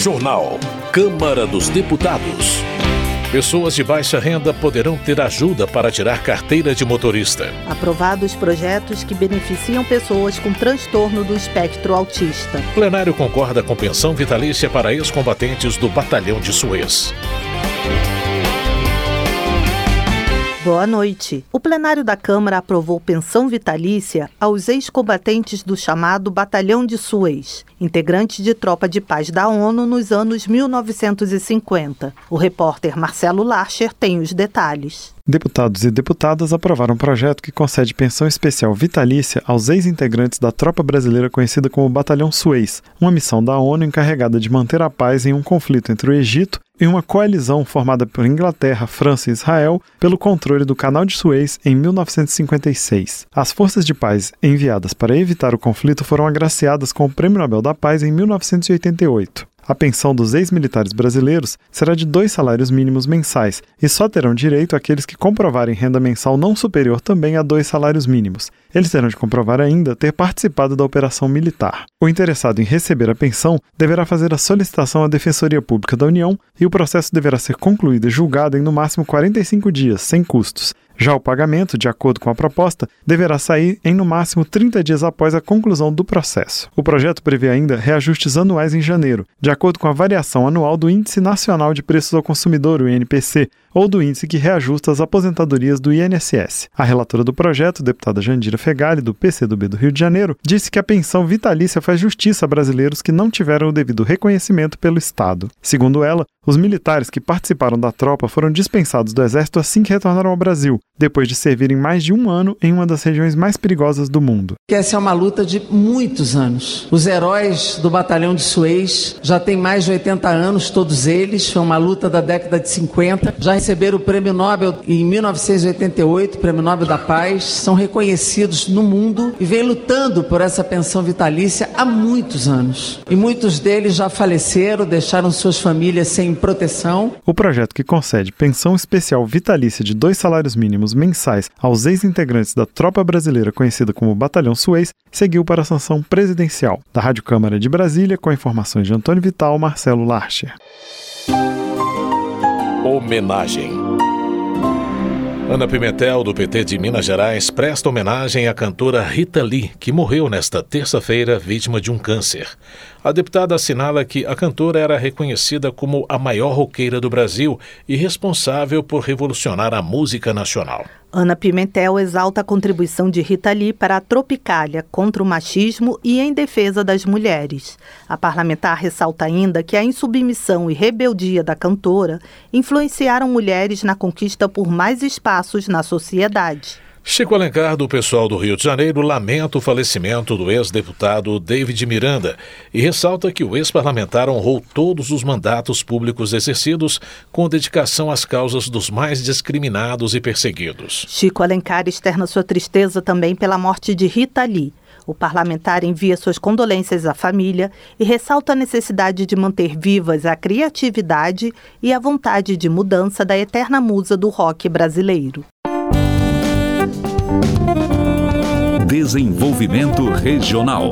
Jornal. Câmara dos Deputados. Pessoas de baixa renda poderão ter ajuda para tirar carteira de motorista. Aprovados projetos que beneficiam pessoas com transtorno do espectro autista. Plenário concorda com pensão vitalícia para ex-combatentes do Batalhão de Suez. Boa noite. O plenário da Câmara aprovou pensão vitalícia aos ex-combatentes do chamado Batalhão de Suez, integrante de tropa de paz da ONU nos anos 1950. O repórter Marcelo Larcher tem os detalhes. Deputados e deputadas aprovaram um projeto que concede pensão especial vitalícia aos ex-integrantes da tropa brasileira conhecida como Batalhão Suez, uma missão da ONU encarregada de manter a paz em um conflito entre o Egito e uma coalizão formada por Inglaterra, França e Israel pelo controle do Canal de Suez em 1956. As forças de paz enviadas para evitar o conflito foram agraciadas com o Prêmio Nobel da Paz em 1988. A pensão dos ex-militares brasileiros será de dois salários mínimos mensais e só terão direito aqueles que comprovarem renda mensal não superior também a dois salários mínimos. Eles terão de comprovar ainda ter participado da operação militar. O interessado em receber a pensão deverá fazer a solicitação à Defensoria Pública da União e o processo deverá ser concluído e julgado em no máximo 45 dias, sem custos. Já o pagamento, de acordo com a proposta, deverá sair em no máximo 30 dias após a conclusão do processo. O projeto prevê ainda reajustes anuais em janeiro, de acordo com a variação anual do Índice Nacional de Preços ao Consumidor, o INPC, ou do índice que reajusta as aposentadorias do INSS. A relatora do projeto, deputada Jandira Fegali, do PCdoB do Rio de Janeiro, disse que a pensão vitalícia faz justiça a brasileiros que não tiveram o devido reconhecimento pelo Estado. Segundo ela, os militares que participaram da tropa foram dispensados do Exército assim que retornaram ao Brasil, depois de servirem mais de um ano em uma das regiões mais perigosas do mundo. Essa é uma luta de muitos anos. Os heróis do Batalhão de Suez já têm mais de 80 anos, todos eles. Foi uma luta da década de 50. Já receberam o Prêmio Nobel em 1988, Prêmio Nobel da Paz. São reconhecidos no mundo e vêm lutando por essa pensão vitalícia há muitos anos. E muitos deles já faleceram, deixaram suas famílias sem proteção. O projeto que concede pensão especial vitalícia de dois salários mínimos mensais aos ex-integrantes da tropa brasileira conhecida como Batalhão Suez seguiu para a sanção presidencial. Da Rádio Câmara de Brasília, com informações de Antônio Vital, Marcelo Larcher. Homenagem. Ana Pimentel, do PT de Minas Gerais, presta homenagem à cantora Rita Lee, que morreu nesta terça-feira vítima de um câncer. A deputada assinala que a cantora era reconhecida como a maior roqueira do Brasil e responsável por revolucionar a música nacional. Ana Pimentel exalta a contribuição de Rita Lee para a Tropicália contra o machismo e em defesa das mulheres. A parlamentar ressalta ainda que a insubmissão e rebeldia da cantora influenciaram mulheres na conquista por mais espaços na sociedade. Chico Alencar, do pessoal do Rio de Janeiro, lamenta o falecimento do ex-deputado David Miranda e ressalta que o ex-parlamentar honrou todos os mandatos públicos exercidos com dedicação às causas dos mais discriminados e perseguidos. Chico Alencar externa sua tristeza também pela morte de Rita Lee. O parlamentar envia suas condolências à família e ressalta a necessidade de manter vivas a criatividade e a vontade de mudança da eterna musa do rock brasileiro. Desenvolvimento Regional.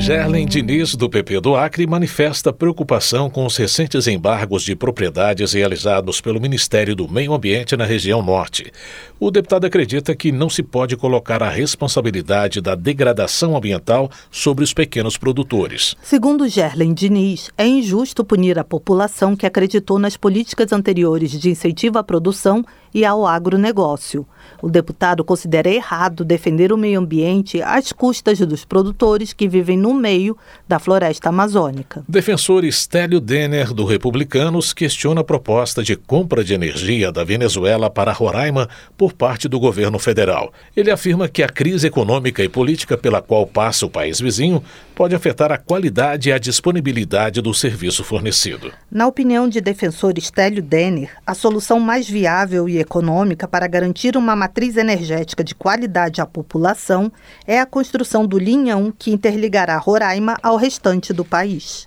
Gerlen Diniz, do PP do Acre, manifesta preocupação com os recentes embargos de propriedades realizados pelo Ministério do Meio Ambiente na região norte. O deputado acredita que não se pode colocar a responsabilidade da degradação ambiental sobre os pequenos produtores. Segundo Gerlen Diniz, é injusto punir a população que acreditou nas políticas anteriores de incentivo à produção e ao agronegócio. O deputado considera errado defender o meio ambiente às custas dos produtores que vivem no meio da floresta amazônica. Defensor Estélio Denner, do Republicanos, questiona a proposta de compra de energia da Venezuela para Roraima por parte do governo federal. Ele afirma que a crise econômica e política pela qual passa o país vizinho pode afetar a qualidade e a disponibilidade do serviço fornecido. Na opinião de defensor Estélio Denner, a solução mais viável e econômica para garantir uma matriz energética de qualidade à população é a construção do linhão que interligará Roraima ao restante do país.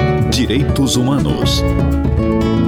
Direitos Humanos.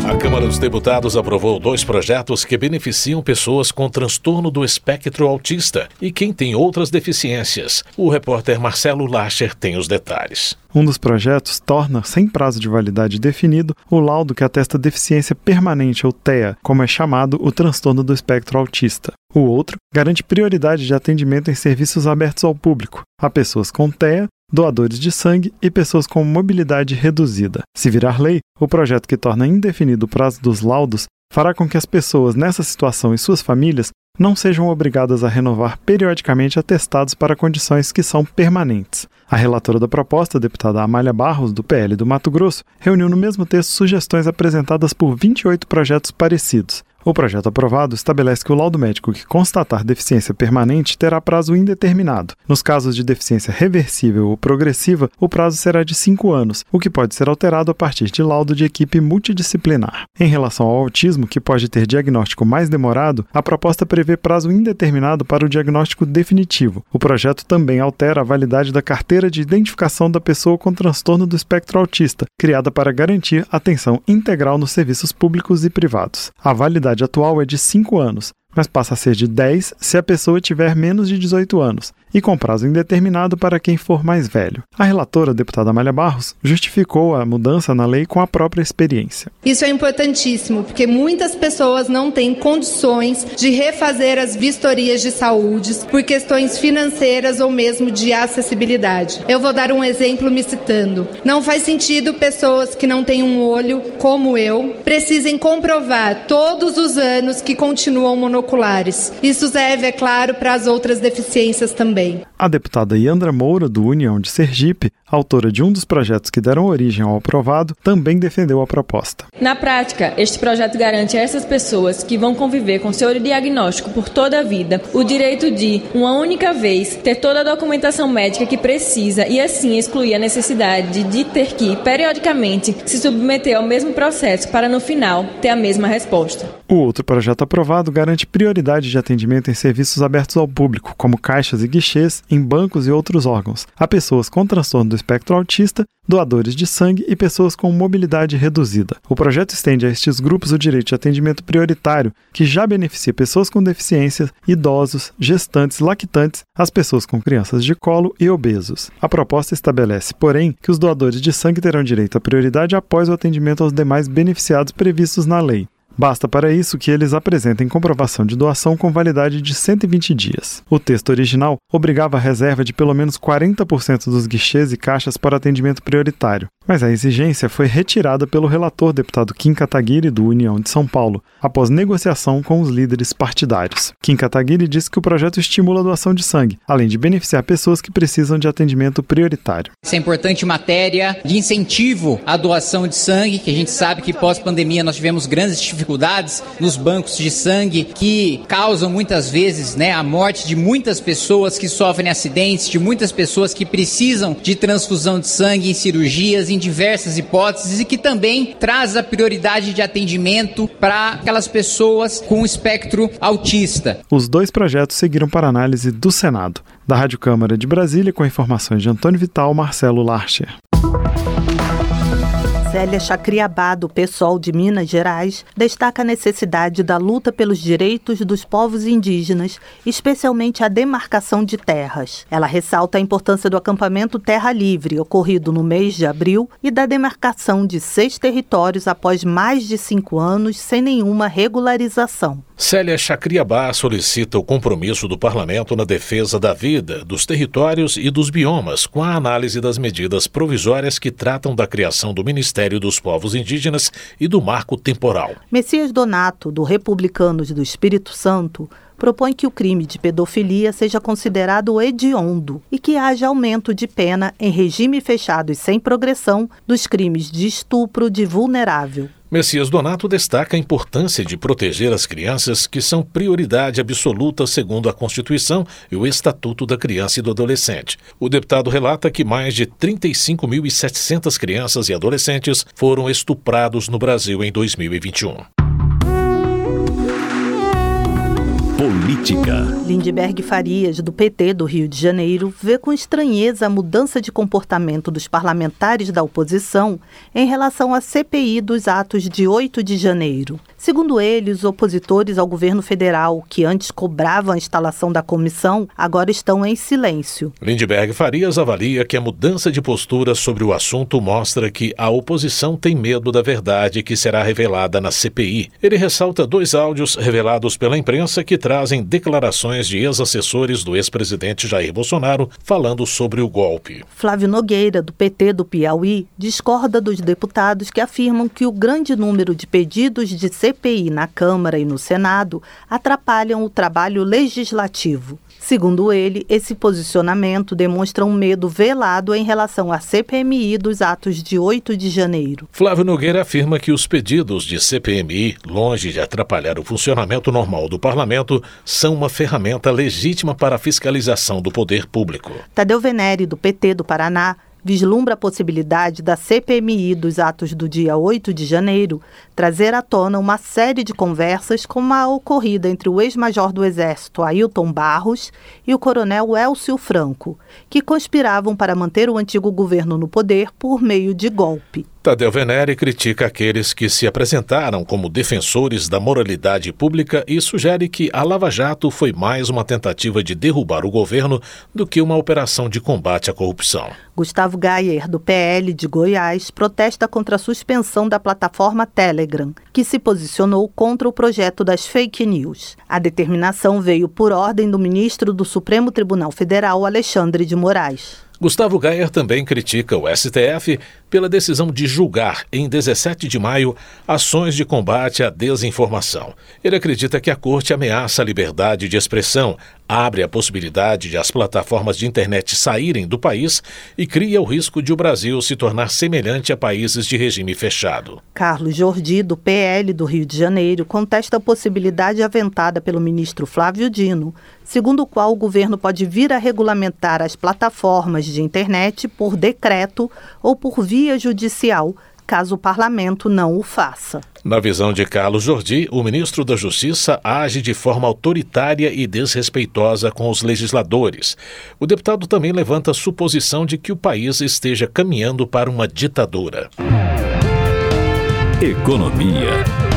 A Câmara dos Deputados aprovou dois projetos que beneficiam pessoas com transtorno do espectro autista e quem tem outras deficiências. O repórter Marcelo Lacher tem os detalhes. Um dos projetos torna, sem prazo de validade definido, o laudo que atesta deficiência permanente, ou TEA, como é chamado o transtorno do espectro autista. O outro garante prioridade de atendimento em serviços abertos ao público, a pessoas com TEA doadores de sangue e pessoas com mobilidade reduzida. Se virar lei, o projeto que torna indefinido o prazo dos laudos fará com que as pessoas nessa situação e suas famílias não sejam obrigadas a renovar periodicamente atestados para condições que são permanentes. A relatora da proposta, a deputada Amália Barros, do PL do Mato Grosso, reuniu no mesmo texto sugestões apresentadas por 28 projetos parecidos. O projeto aprovado estabelece que o laudo médico que constatar deficiência permanente terá prazo indeterminado. Nos casos de deficiência reversível ou progressiva, o prazo será de cinco anos, o que pode ser alterado a partir de laudo de equipe multidisciplinar. Em relação ao autismo, que pode ter diagnóstico mais demorado, a proposta prevê prazo indeterminado para o diagnóstico definitivo. O projeto também altera a validade da carteira de identificação da pessoa com transtorno do espectro autista, criada para garantir atenção integral nos serviços públicos e privados. A validade idade atual é de 5 anos, mas passa a ser de 10 se a pessoa tiver menos de 18 anos, e com prazo indeterminado para quem for mais velho. A relatora, a deputada Amália Barros, justificou a mudança na lei com a própria experiência. Isso é importantíssimo, porque muitas pessoas não têm condições de refazer as vistorias de saúde por questões financeiras ou mesmo de acessibilidade. Eu vou dar um exemplo me citando. Não faz sentido pessoas que não têm um olho, como eu, precisem comprovar todos os anos que continuam monoculares. Isso serve, é claro, para as outras deficiências também também. A deputada Yandra Moura, do União de Sergipe, autora de um dos projetos que deram origem ao aprovado, também defendeu a proposta. Na prática, este projeto garante a essas pessoas que vão conviver com seu diagnóstico por toda a vida o direito de, uma única vez, ter toda a documentação médica que precisa e assim excluir a necessidade de ter que, periodicamente, se submeter ao mesmo processo para, no final, ter a mesma resposta. O outro projeto aprovado garante prioridade de atendimento em serviços abertos ao público, como caixas e guichês, em bancos e outros órgãos, a pessoas com transtorno do espectro autista, doadores de sangue e pessoas com mobilidade reduzida. O projeto estende a estes grupos o direito de atendimento prioritário, que já beneficia pessoas com deficiências, idosos, gestantes, lactantes, as pessoas com crianças de colo e obesos. A proposta estabelece, porém, que os doadores de sangue terão direito à prioridade após o atendimento aos demais beneficiados previstos na lei. Basta para isso que eles apresentem comprovação de doação com validade de 120 dias. O texto original obrigava a reserva de pelo menos 40% dos guichês e caixas para atendimento prioritário, mas a exigência foi retirada pelo relator deputado Kim Kataguiri, do União de São Paulo, após negociação com os líderes partidários. Kim Kataguiri disse que o projeto estimula a doação de sangue, além de beneficiar pessoas que precisam de atendimento prioritário. Isso é importante matéria de incentivo à doação de sangue, que a gente sabe que pós-pandemia nós tivemos grandes dificuldades dificuldades nos bancos de sangue que causam muitas vezes né, a morte de muitas pessoas que sofrem acidentes, de muitas pessoas que precisam de transfusão de sangue em cirurgias, em diversas hipóteses e que também traz a prioridade de atendimento para aquelas pessoas com espectro autista. Os dois projetos seguiram para análise do Senado. Da Rádio Câmara de Brasília, com informações de Antônio Vital, Marcelo Larcher. Célia Chacriabá, do PSOL de Minas Gerais, destaca a necessidade da luta pelos direitos dos povos indígenas, especialmente a demarcação de terras. Ela ressalta a importância do acampamento Terra Livre, ocorrido no mês de abril, e da demarcação de seis territórios após mais de cinco anos sem nenhuma regularização. Célia Chacriabá solicita o compromisso do parlamento na defesa da vida, dos territórios e dos biomas, com a análise das medidas provisórias que tratam da criação do Ministério dos Povos Indígenas e do marco temporal. Messias Donato, do Republicanos do Espírito Santo, propõe que o crime de pedofilia seja considerado hediondo e que haja aumento de pena em regime fechado e sem progressão dos crimes de estupro de vulnerável. Messias Donato destaca a importância de proteger as crianças, que são prioridade absoluta segundo a Constituição e o Estatuto da Criança e do Adolescente. O deputado relata que mais de 35.700 crianças e adolescentes foram estuprados no Brasil em 2021. Política. Lindbergh Farias, do PT do Rio de Janeiro, vê com estranheza a mudança de comportamento dos parlamentares da oposição em relação à CPI dos atos de 8 de janeiro. Segundo ele, os opositores ao governo federal, que antes cobravam a instalação da comissão, agora estão em silêncio. Lindbergh Farias avalia que a mudança de postura sobre o assunto mostra que a oposição tem medo da verdade que será revelada na CPI. Ele ressalta dois áudios revelados pela imprensa que trazem declarações de ex-assessores do ex-presidente Jair Bolsonaro falando sobre o golpe. Flávio Nogueira, do PT do Piauí, discorda dos deputados que afirmam que o grande número de pedidos de CPI CPI na Câmara e no Senado atrapalham o trabalho legislativo. Segundo ele, esse posicionamento demonstra um medo velado em relação à CPMI dos atos de 8 de janeiro. Flávio Nogueira afirma que os pedidos de CPMI, longe de atrapalhar o funcionamento normal do parlamento, são uma ferramenta legítima para a fiscalização do poder público. Tadeu Venere, do PT do Paraná, vislumbra a possibilidade da CPMI dos atos do dia 8 de janeiro trazer à tona uma série de conversas como a ocorrida entre o ex-major do Exército Ailton Barros e o coronel Elcio Franco, que conspiravam para manter o antigo governo no poder por meio de golpe. Tadeu Venere critica aqueles que se apresentaram como defensores da moralidade pública e sugere que a Lava Jato foi mais uma tentativa de derrubar o governo do que uma operação de combate à corrupção. Gustavo Gayer, do PL de Goiás, protesta contra a suspensão da plataforma Telegram, que se posicionou contra o projeto das fake news. A determinação veio por ordem do ministro do Supremo Tribunal Federal, Alexandre de Moraes. Gustavo Gayer também critica o STF pela decisão de julgar, em 17 de maio, ações de combate à desinformação. Ele acredita que a corte ameaça a liberdade de expressão, abre a possibilidade de as plataformas de internet saírem do país e cria o risco de o Brasil se tornar semelhante a países de regime fechado. Carlos Jordi, do PL do Rio de Janeiro, contesta a possibilidade aventada pelo ministro Flávio Dino, segundo o qual o governo pode vir a regulamentar as plataformas de internet por decreto ou por via judicial, caso o parlamento não o faça. Na visão de Carlos Jordi, o ministro da Justiça age de forma autoritária e desrespeitosa com os legisladores. O deputado também levanta a suposição de que o país esteja caminhando para uma ditadura. Economia.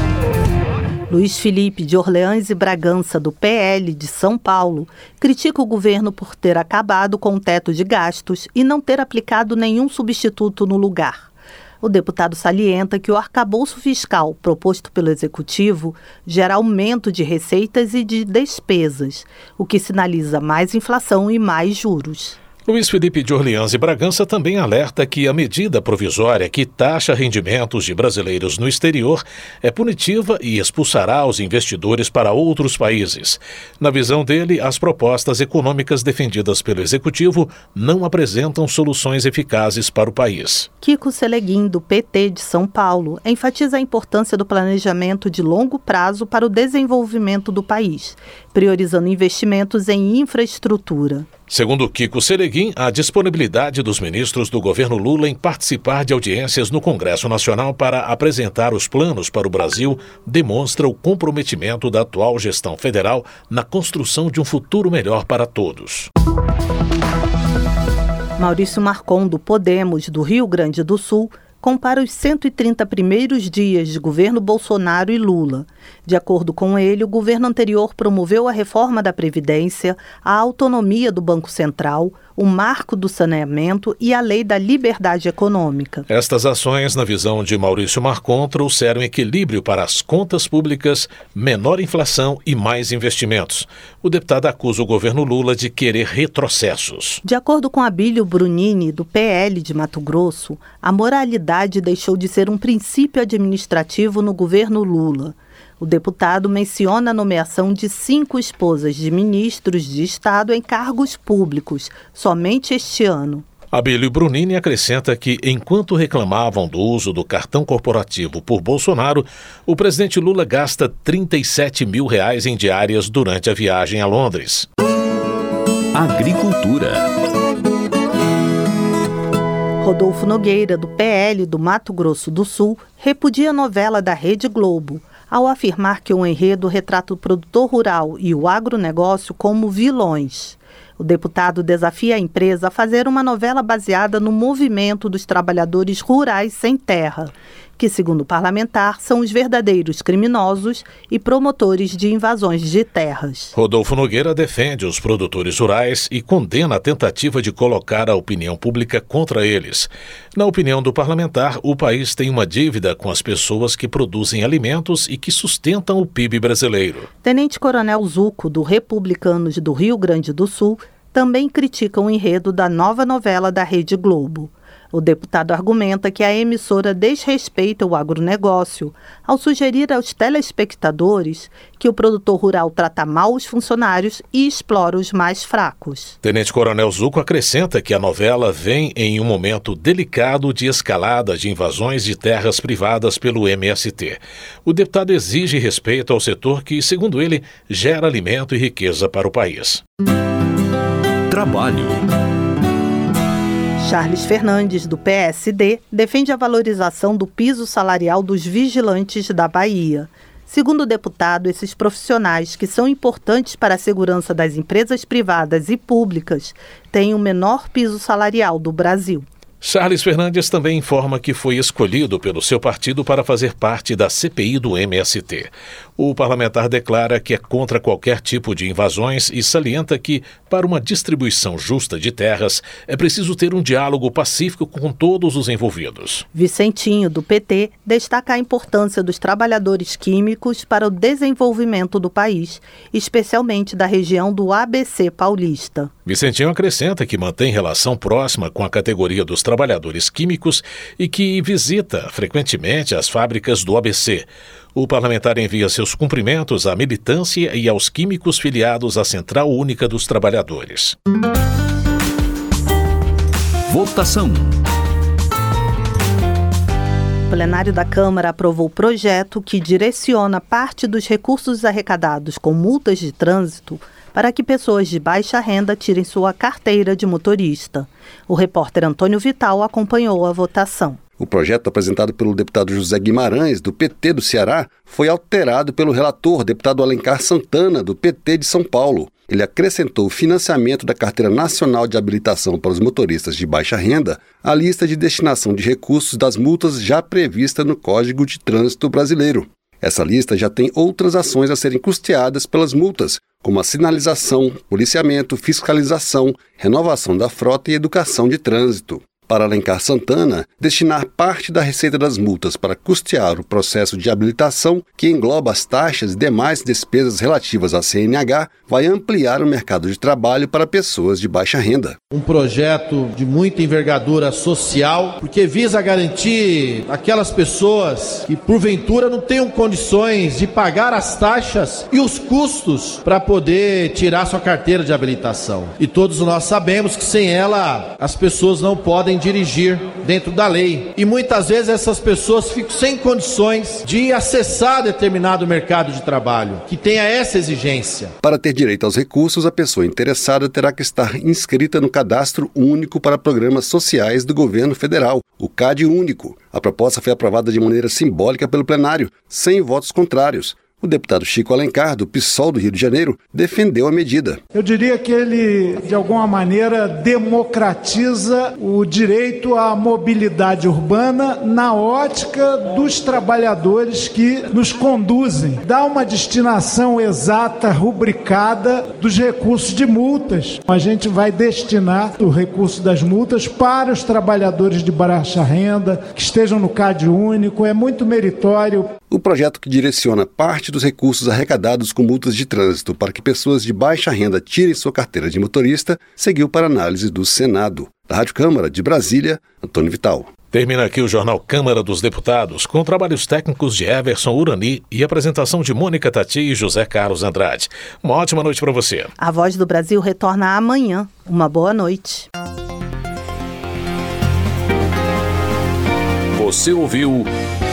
Luiz Felipe de Orleans e Bragança, do PL de São Paulo, critica o governo por ter acabado com o teto de gastos e não ter aplicado nenhum substituto no lugar. O deputado salienta que o arcabouço fiscal proposto pelo executivo gera aumento de receitas e de despesas, o que sinaliza mais inflação e mais juros. Luiz Felipe de Orleans e Bragança também alerta que a medida provisória que taxa rendimentos de brasileiros no exterior é punitiva e expulsará os investidores para outros países. Na visão dele, as propostas econômicas defendidas pelo executivo não apresentam soluções eficazes para o país. Kiko Seleguin, do PT de São Paulo, enfatiza a importância do planejamento de longo prazo para o desenvolvimento do país, priorizando investimentos em infraestrutura. Segundo Kiko Sereguin, a disponibilidade dos ministros do governo Lula em participar de audiências no Congresso Nacional para apresentar os planos para o Brasil demonstra o comprometimento da atual gestão federal na construção de um futuro melhor para todos. Maurício Marcon, do Podemos, do Rio Grande do Sul, compara os 130 primeiros dias de governo Bolsonaro e Lula. De acordo com ele, o governo anterior promoveu a reforma da Previdência, a autonomia do Banco Central, o marco do saneamento e a lei da liberdade econômica. Estas ações, na visão de Maurício Marcon, trouxeram equilíbrio para as contas públicas, menor inflação e mais investimentos. O deputado acusa o governo Lula de querer retrocessos. De acordo com Abílio Brunini, do PL de Mato Grosso, a moralidade deixou de ser um princípio administrativo no governo Lula. O deputado menciona a nomeação de cinco esposas de ministros de Estado em cargos públicos somente este ano. Abílio Brunini acrescenta que, enquanto reclamavam do uso do cartão corporativo por Bolsonaro, o presidente Lula gasta 37 mil reais em diárias durante a viagem a Londres. Agricultura. Rodolfo Nogueira, do PL do Mato Grosso do Sul, repudia a novela da Rede Globo, ao afirmar que o enredo retrata o produtor rural e o agronegócio como vilões. O deputado desafia a empresa a fazer uma novela baseada no movimento dos trabalhadores rurais sem terra, que, segundo o parlamentar, são os verdadeiros criminosos e promotores de invasões de terras. Rodolfo Nogueira defende os produtores rurais e condena a tentativa de colocar a opinião pública contra eles. Na opinião do parlamentar, o país tem uma dívida com as pessoas que produzem alimentos e que sustentam o PIB brasileiro. Tenente Coronel Zuco, do Republicanos do Rio Grande do Sul, também critica o enredo da nova novela da Rede Globo. O deputado argumenta que a emissora desrespeita o agronegócio ao sugerir aos telespectadores que o produtor rural trata mal os funcionários e explora os mais fracos. Tenente Coronel Zuco acrescenta que a novela vem em um momento delicado de escalada de invasões de terras privadas pelo MST. O deputado exige respeito ao setor que, segundo ele, gera alimento e riqueza para o país. Trabalho. Charles Fernandes, do PSD, defende a valorização do piso salarial dos vigilantes da Bahia. Segundo o deputado, esses profissionais, que são importantes para a segurança das empresas privadas e públicas, têm o menor piso salarial do Brasil. Charles Fernandes também informa que foi escolhido pelo seu partido para fazer parte da CPI do MST. O parlamentar declara que é contra qualquer tipo de invasões e salienta que, para uma distribuição justa de terras, é preciso ter um diálogo pacífico com todos os envolvidos. Vicentinho, do PT, destaca a importância dos trabalhadores químicos para o desenvolvimento do país, especialmente da região do ABC paulista. Vicentinho acrescenta que mantém relação próxima com a categoria dos trabalhadores químicos e que visita frequentemente as fábricas do ABC. O parlamentar envia seus cumprimentos à militância e aos químicos filiados à Central Única dos Trabalhadores. Votação. O plenário da Câmara aprovou o projeto que direciona parte dos recursos arrecadados com multas de trânsito para que pessoas de baixa renda tirem sua carteira de motorista. O repórter Antônio Vital acompanhou a votação. O projeto apresentado pelo deputado José Guimarães, do PT do Ceará, foi alterado pelo relator, deputado Alencar Santana, do PT de São Paulo. Ele acrescentou o financiamento da Carteira Nacional de Habilitação para os Motoristas de Baixa Renda à lista de destinação de recursos das multas já prevista no Código de Trânsito Brasileiro. Essa lista já tem outras ações a serem custeadas pelas multas, como a sinalização, policiamento, fiscalização, renovação da frota e educação de trânsito para Alencar Santana destinar parte da receita das multas para custear o processo de habilitação, que engloba as taxas e demais despesas relativas à CNH, vai ampliar o mercado de trabalho para pessoas de baixa renda. Um projeto de muita envergadura social, porque visa garantir aquelas pessoas que porventura não tenham condições de pagar as taxas e os custos para poder tirar sua carteira de habilitação. E todos nós sabemos que sem ela as pessoas não podem podem dirigir dentro da lei. E muitas vezes essas pessoas ficam sem condições de acessar determinado mercado de trabalho que tenha essa exigência. Para ter direito aos recursos, a pessoa interessada terá que estar inscrita no Cadastro Único para Programas Sociais do Governo Federal, o CAD Único. A proposta foi aprovada de maneira simbólica pelo plenário, sem votos contrários. O deputado Chico Alencar, do PSOL do Rio de Janeiro, defendeu a medida. Eu diria que ele, de alguma maneira, democratiza o direito à mobilidade urbana na ótica dos trabalhadores que nos conduzem. Dá uma destinação exata, rubricada dos recursos de multas. A gente vai destinar o recurso das multas para os trabalhadores de baixa renda, que estejam no CAD único. É muito meritório. O projeto que direciona parte dos recursos arrecadados com multas de trânsito para que pessoas de baixa renda tirem sua carteira de motorista seguiu para análise do Senado. Da Rádio Câmara de Brasília, Antônio Vital. Termina aqui o jornal Câmara dos Deputados, com trabalhos técnicos de Everson Urani e apresentação de Mônica Tati e José Carlos Andrade. Uma ótima noite para você. A Voz do Brasil retorna amanhã. Uma boa noite. Você ouviu